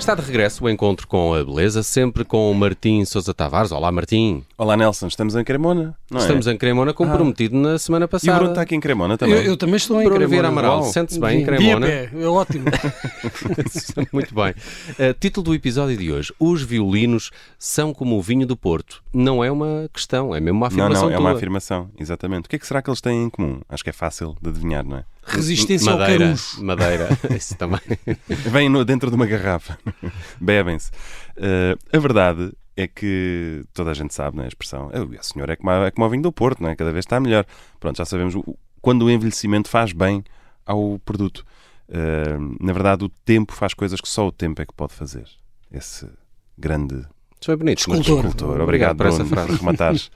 Está de regresso o encontro com a beleza, sempre com o Martim Sousa Tavares. Olá, Martim. Olá, Nelson. Estamos em Cremona, não é? Estamos em Cremona, como Ah. prometido na semana E o passada. Bruno está aqui em Cremona também. Eu, eu também estou em Bruno Cremona. Vieira Amaral, sente-se bem em Cremona. pé, é ótimo. Muito bem. Uh, título do episódio de hoje. Os violinos são como o vinho do Porto. Não é uma questão, é mesmo uma Não, afirmação não, é uma tua. afirmação, exatamente. O que é que será que eles têm em comum? Acho que é fácil de adivinhar, não é? Resistência ao Madeira, carujo. Madeira, isso também. Vêm no- dentro de uma garrafa, bebem-se. Uh, a verdade é que toda a gente sabe, não é? A expressão, "Ah, a senhora é como, é como o vinho do Porto, não é? Cada vez está melhor. Pronto, já sabemos o- quando o envelhecimento faz bem ao produto. Uh, na verdade, o tempo faz coisas que só o tempo é que pode fazer. Esse grande Isso foi bonito. Escultor. Cultor. Obrigado, por essa frase. rematares.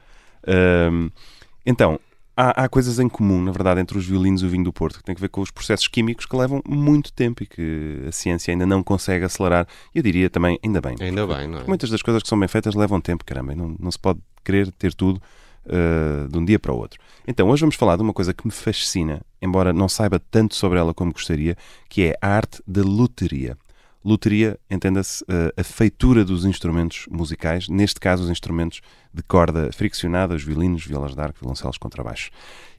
Ahm, então, há, há coisas em comum, na verdade, entre os violinos e o vinho do Porto, que tem a ver com os processos químicos que levam muito tempo e que a ciência ainda não consegue acelerar. Eu diria também, ainda bem. Ainda bem, não é? Muitas das coisas que são bem feitas levam tempo, caramba, e não, não se pode querer ter tudo ah, de um dia para o outro. Então, hoje vamos falar de uma coisa que me fascina, embora não saiba tanto sobre ela como gostaria, que é a arte da luteria. Luteria, entenda-se, eh, a feitura dos instrumentos musicais, neste caso os instrumentos de corda friccionada, os violinos, violas de arco, violoncelos, contrabaixo.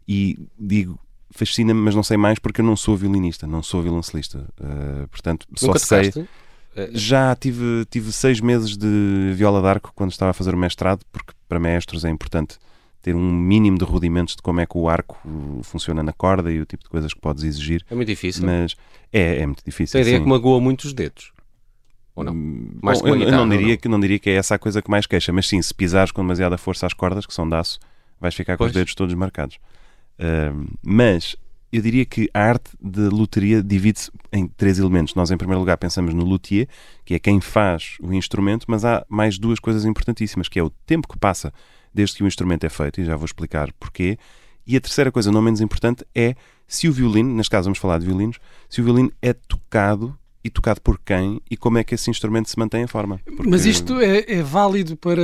E digo, fascina-me, mas não sei mais porque eu não sou violinista, não sou violoncelista. Eh, portanto, só Nunca sei... tocaste? Eh, Já tive, tive seis meses de viola de arco quando estava a fazer o mestrado, porque para maestros é importante ter um mínimo de rudimentos de como é que o arco uh, funciona na corda e o tipo de coisas que podes exigir. É muito difícil. Mas é, é muito difícil. Tem a ideia sim. que magoa muito os dedos. Ou não? Hum, Mais bom, eu, eu guitarra, não ou diria não? Que, não diria que é essa a coisa que mais queixa, mas sim, se pisares com demasiada força às cordas, que são de aço, vais ficar com Pois. os dedos todos marcados. Hum, mas eu diria que a arte de luteria divide-se em três elementos. Nós, em primeiro lugar, pensamos no luthier, que é quem faz o instrumento, mas há mais duas coisas importantíssimas, que é o tempo que passa desde que o instrumento é feito, e já vou explicar porquê. E a terceira coisa, não menos importante, é se o violino, neste caso vamos falar de violinos, se o violino é tocado e tocado por quem e como é que esse instrumento se mantém em forma. Porque- Mas isto é, é válido para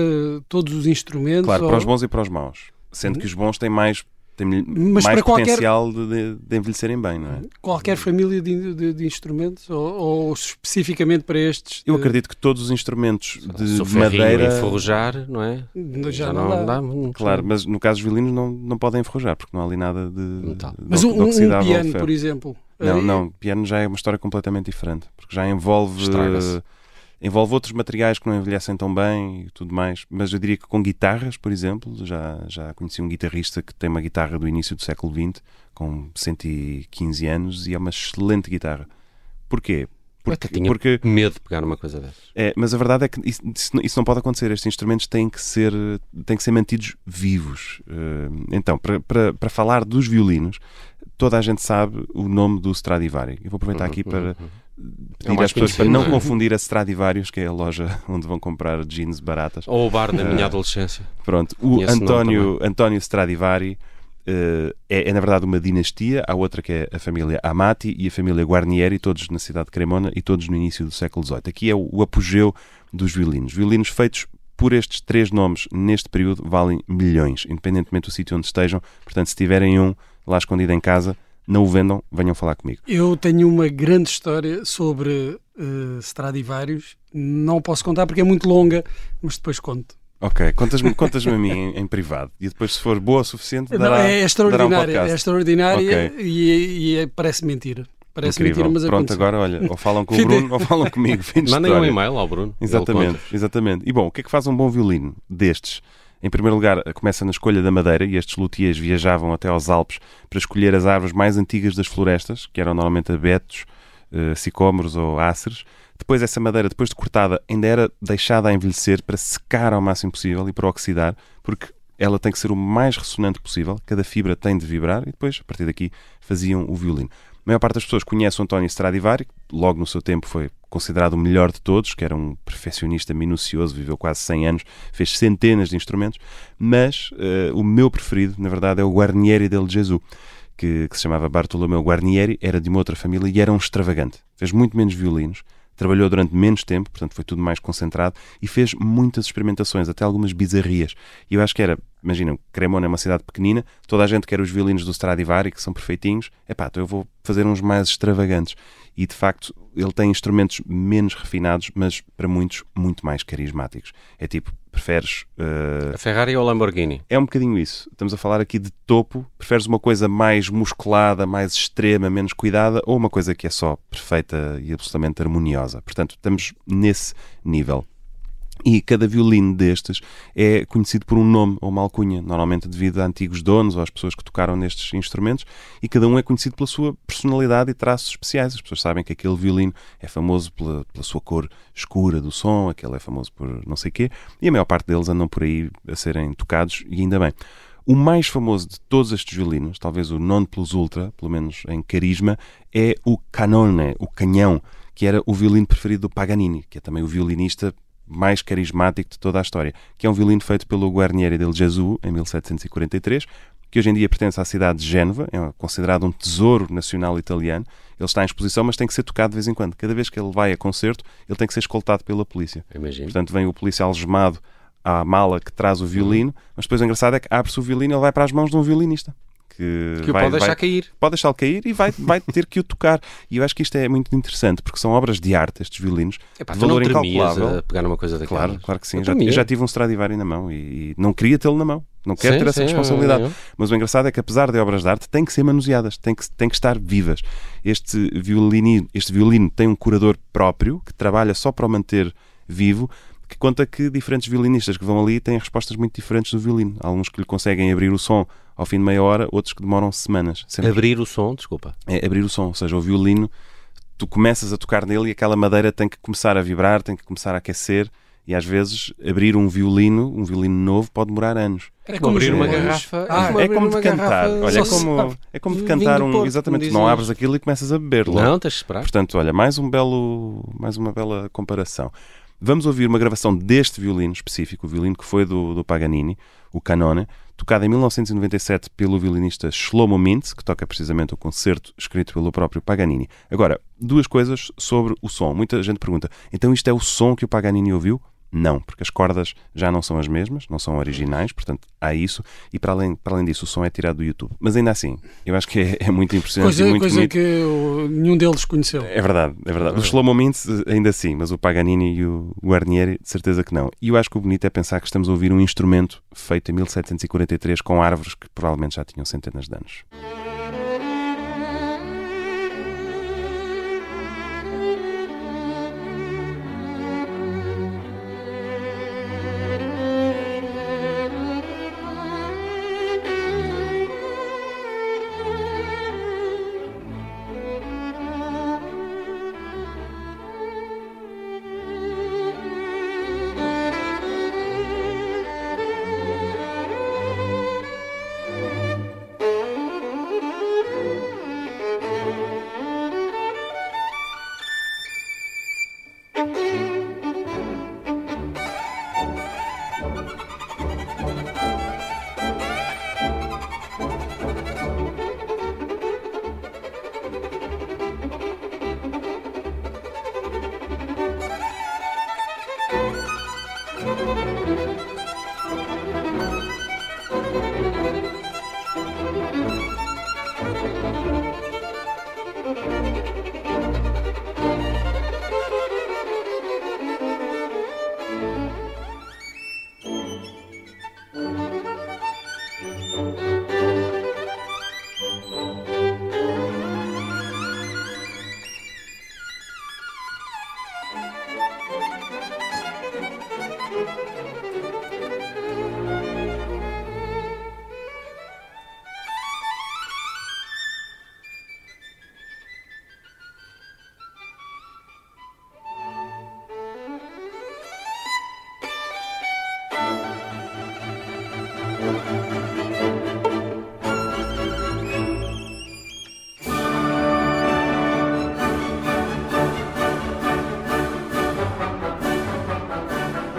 todos os instrumentos? Claro, ou- para os bons e para os maus. Sendo que os bons têm mais, têm Mas mais para qualquer- potencial de, de- de envelhecerem bem, não é? Qualquer família de, de- de instrumentos? Ou, ou especificamente para estes? Eu acredito que todos os instrumentos de Se madeira. enferrujar, não é? Já, não, dá. muito. Claro, mas no caso dos violinos não, não podem enferrujar, porque não há ali nada de, de, Mas de um, um piano, por exemplo. Não, não, piano já é uma história completamente diferente, porque já envolve Estraga-se. Envolve outros materiais que não envelhecem tão bem e tudo mais. Mas eu diria que com guitarras, por exemplo, já, já conheci um guitarrista que tem uma guitarra do início do século XX, com 115 anos, e é uma excelente guitarra. Porquê? Porque, tinha porque medo de pegar numa coisa dessas. é, mas a verdade é que isso, isso não- pode acontecer. Estes instrumentos têm que ser, têm que ser mantidos vivos. Eh, Então, para, para, para falar dos violinos, toda a gente sabe o nome do Stradivari. Eu vou aproveitar aqui para É o pedir mais às pessoas para não é? confundir a Stradivarius, que é a loja onde vão comprar jeans baratas. Ou o bar da minha adolescência. Pronto, o António, António Stradivari eh, é, é, na verdade uma dinastia. Há outra que é a família Amati e a família Guarnieri, todos na cidade de Cremona e todos no início do século XVIII. Aqui é o, o apogeu dos violinos. Violinos feitos por estes três nomes neste período valem milhões, independentemente do sítio onde estejam. Portanto, se tiverem um lá escondido em casa, não o vendam, venham falar comigo. Eu tenho uma grande história sobre eh, Stradivarius. Não posso contar porque é muito longa, mas depois conto. Ok, contas-me contas a mim em, em privado e depois, se for boa o suficiente, Não, dará, é dará um extraordinária, podcast. é extraordinária Ok. e, e é- parece mentira. Parece Incrível. mentira, mas Pronto, aconteceu. agora olha, ou falam com o Bruno ou falam comigo. Mandem um e-mail ao Bruno. Exatamente, exatamente. E bom, o que é que faz um bom violino destes? Em primeiro lugar, começa na escolha da madeira e estes luthiers viajavam até aos Alpes para escolher as árvores mais antigas das florestas, que eram normalmente abetos, eh, sicômoros ou áceres. Depois essa madeira, depois de cortada, ainda era deixada a envelhecer para secar ao máximo possível e para oxidar, porque ela tem que ser o mais ressonante possível, cada fibra tem de vibrar e depois, a partir daqui, faziam o violino. A maior parte das pessoas conhece o António Stradivari, que logo no seu tempo foi considerado o melhor de todos, que era um perfeccionista minucioso, viveu quase 100 anos, fez centenas de instrumentos, mas eh, o meu preferido, na verdade, é o Guarnieri del Gesù, que, que se chamava Bartolomeu Guarnieri, era de uma outra família e era um extravagante. Fez muito menos violinos, trabalhou durante menos tempo, portanto foi tudo mais concentrado e fez muitas experimentações, até algumas bizarrias. E eu acho que era, imaginem, Cremona é uma cidade pequenina, toda a gente quer os violinos do Stradivari, que são perfeitinhos, é pá, então eu vou fazer uns mais extravagantes. E de facto ele tem instrumentos menos refinados, mas para muitos muito mais carismáticos. É tipo, preferes. Uh... A Ferrari ou a Lamborghini? É um bocadinho isso. Estamos a falar aqui de topo. Preferes uma coisa mais musculada, mais extrema, menos cuidada, ou uma coisa que é só perfeita e absolutamente harmoniosa? Portanto, estamos nesse nível. E cada violino destes é conhecido por um nome ou uma alcunha, normalmente devido a antigos donos ou às pessoas que tocaram nestes instrumentos, e cada um é conhecido pela sua personalidade e traços especiais. As pessoas sabem que aquele violino é famoso pela, pela sua cor escura do som, aquele é famoso por não sei quê, e a maior parte deles andam por aí a serem tocados, e ainda bem. O mais famoso de todos estes violinos, talvez o non plus ultra, pelo menos em carisma, é o canone, o canhão, que era o violino preferido do Paganini, que é também o violinista mais carismático de toda a história, que é um violino feito pelo Guarnieri del Gesù em 1743, que hoje em dia pertence à cidade de Génova, é considerado um tesouro nacional italiano. Ele está em exposição, mas tem que ser tocado de vez em quando. Cada vez que ele vai a concerto, ele tem que ser escoltado pela polícia. Imagino. Portanto, vem o policial algemado à mala que traz o violino, mas depois o engraçado é que abre-se o violino e ele vai para as mãos de um violinista que, que vai, pode deixar vai, cair. Pode deixá-lo cair e vai, vai ter que o tocar. E eu acho que isto é muito interessante, porque são obras de arte, estes violinos, Epá, de valor incalculável. A pegar numa coisa daquelas. Claro, claro que sim. Eu, já, eu já tive um Stradivari na mão e, e não queria tê-lo na mão. Não quero sim, ter essa sim, responsabilidade. Mas o engraçado é que, apesar de obras de arte, têm que ser manuseadas, têm que, têm que estar vivas. Este violino, este violino tem um curador próprio que trabalha só para o manter vivo que conta que diferentes violinistas que vão ali têm respostas muito diferentes do violino. Há alguns que lhe conseguem abrir o som ao fim de meia hora, outros que demoram semanas. Sempre. Abrir o som, desculpa. É abrir o som, ou seja, o violino, tu começas a tocar nele e aquela madeira tem que começar a vibrar, tem que começar a aquecer. E às vezes abrir um violino, um violino novo, pode demorar anos. É como abrir uma garrafa. Ah, é como de cantar. Olha, é como, é como de cantar um. Exatamente, não abres aquilo e começas a beber lo Não, tens de esperar. Portanto, olha, mais um belo, mais uma bela comparação. Vamos ouvir uma gravação deste violino específico, o violino que foi do, do Paganini, o Canone, tocado em 1997 pelo violinista Shlomo Mintz, que toca precisamente o concerto escrito pelo próprio Paganini. Agora, duas coisas sobre o som. Muita gente pergunta, então isto é o som que o Paganini ouviu? Não, porque as cordas já não são as mesmas, não são originais, portanto há isso, e para além, para além disso o som é tirado do YouTube. Mas ainda assim, eu acho que é, é muito impressionante coisa, e muito coisa bonito. que nenhum deles conheceu. É verdade, é verdade. O Shlomo Mintz ainda sim, mas o Paganini e o Guarnieri de certeza que não. E eu acho que o bonito é pensar que estamos a ouvir um instrumento feito em 1743 com árvores que provavelmente já tinham centenas de anos.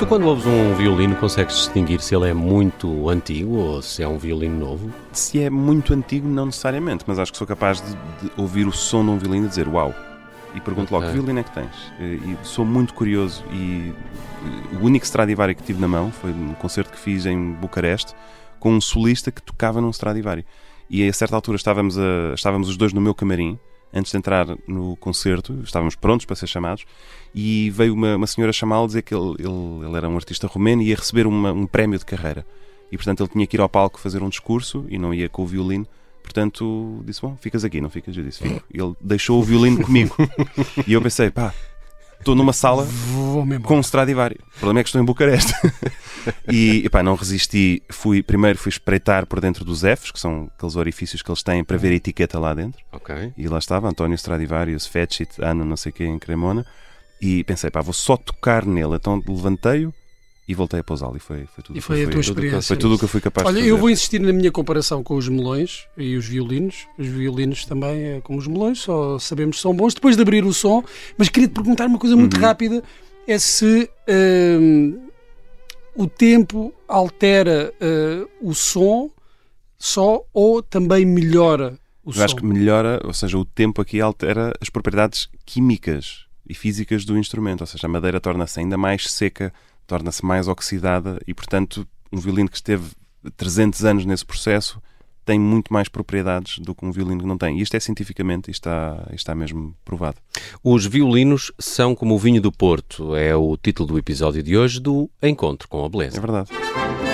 Tu, quando ouves um violino, consegues distinguir se ele é muito antigo ou se é um violino novo? Se é muito antigo, não necessariamente, mas acho que sou capaz de, de ouvir o som de um violino e dizer uau. E pergunto logo Ok. que violino é que tens. Eh, E sou muito curioso e eh, o único Stradivari que tive na mão foi num concerto que fiz em Bucareste com um solista que tocava num Stradivari. E a certa altura estávamos, a- estávamos os dois no meu camarim, antes de entrar no concerto, estávamos prontos para ser chamados, e veio uma, uma senhora chamá-lo dizer que ele, ele, ele era um artista romeno e ia receber uma- um prémio de carreira. E portanto ele tinha que ir ao palco fazer um discurso e não ia com o violino. Portanto, disse: Bom, ficas aqui, não ficas? Eu disse: Fico. Ele deixou o violino comigo. e eu pensei: Pá, estou numa sala com um Stradivari. O problema é que estou em Bucareste. e epá, não resisti. Fui, primeiro fui espreitar por dentro dos Fs, que são aqueles orifícios que eles têm para ver a etiqueta lá dentro. Ok. E lá estava António Stradivarius, Fetchit, ano não sei o quê, em Cremona. E pensei, pá, vou só tocar nele. Então levantei-o e voltei a pousá-lo. E foi, foi tudo E foi a eu tua fui- experiência. Foi tudo o que eu fui capaz Olha, de fazer. eu vou insistir na minha comparação com os melões e os violinos. Os violinos também é como os melões, só sabemos que são bons depois de abrir o som. Mas queria te perguntar uma coisa muito Uhum. rápida: é se hum, o tempo altera uh, o som só ou também melhora o Eu som? acho que melhora, ou seja, o tempo aqui altera as propriedades químicas e físicas do instrumento, ou seja, a madeira torna-se ainda mais seca, torna-se mais oxidada e, portanto, um violino que esteve 300 anos nesse processo tem muito mais propriedades do que um violino que não tem. E isto é cientificamente, isto está, está mesmo provado. Os violinos são como o vinho do Porto. É o título do episódio de hoje do Encontro com a É Beleza. verdade.